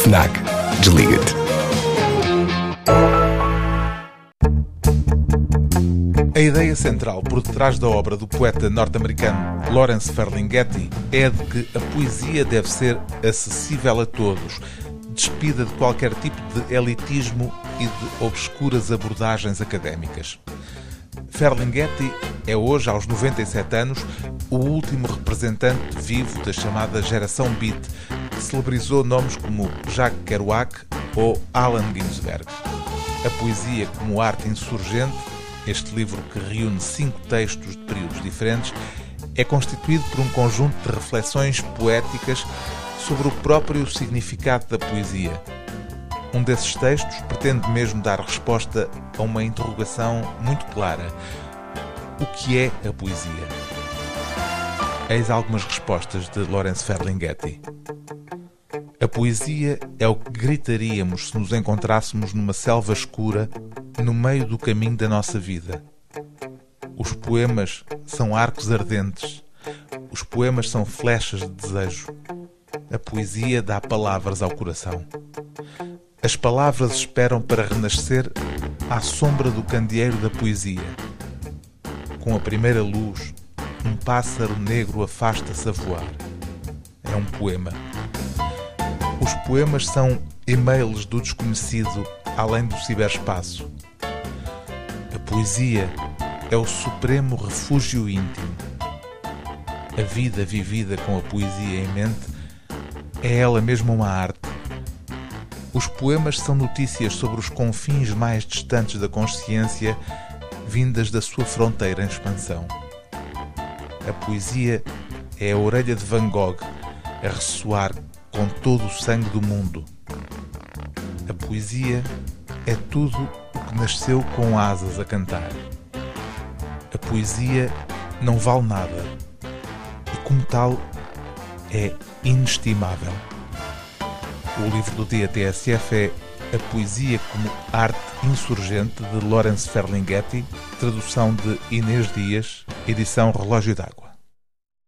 FNAC. Desliga-te. A ideia central por detrás da obra do poeta norte-americano Lawrence Ferlinghetti é de que a poesia deve ser acessível a todos, despida de qualquer tipo de elitismo e de obscuras abordagens académicas. Ferlinghetti é hoje, aos 97 anos, o último representante vivo da chamada geração Beat, que celebrizou nomes como Jacques Kerouac ou Allen Ginsberg. A poesia como arte insurgente, este livro que reúne cinco textos de períodos diferentes, é constituído por um conjunto de reflexões poéticas sobre o próprio significado da poesia. Um desses textos pretende mesmo dar resposta a uma interrogação muito clara: o que é a poesia? Eis algumas respostas de Lawrence Ferlinghetti. A poesia é o que gritaríamos se nos encontrássemos numa selva escura no meio do caminho da nossa vida. Os poemas são arcos ardentes. Os poemas são flechas de desejo. A poesia dá palavras ao coração. As palavras esperam para renascer à sombra do candeeiro da poesia. Com a primeira luz, um pássaro negro afasta-se a voar. É um poema. Os poemas são e-mails do desconhecido além do ciberespaço. A poesia é o supremo refúgio íntimo. A vida vivida com a poesia em mente é ela mesma uma arte. Os poemas são notícias sobre os confins mais distantes da consciência, vindas da sua fronteira em expansão. A poesia é a orelha de Van Gogh a ressoar com todo o sangue do mundo. A poesia é tudo o que nasceu com asas a cantar. A poesia não vale nada e, como tal, é inestimável. O livro do dia TSF é A Poesia como Arte Insurgente de Lawrence Ferlinghetti, tradução de Inês Dias, edição Relógio d'Água.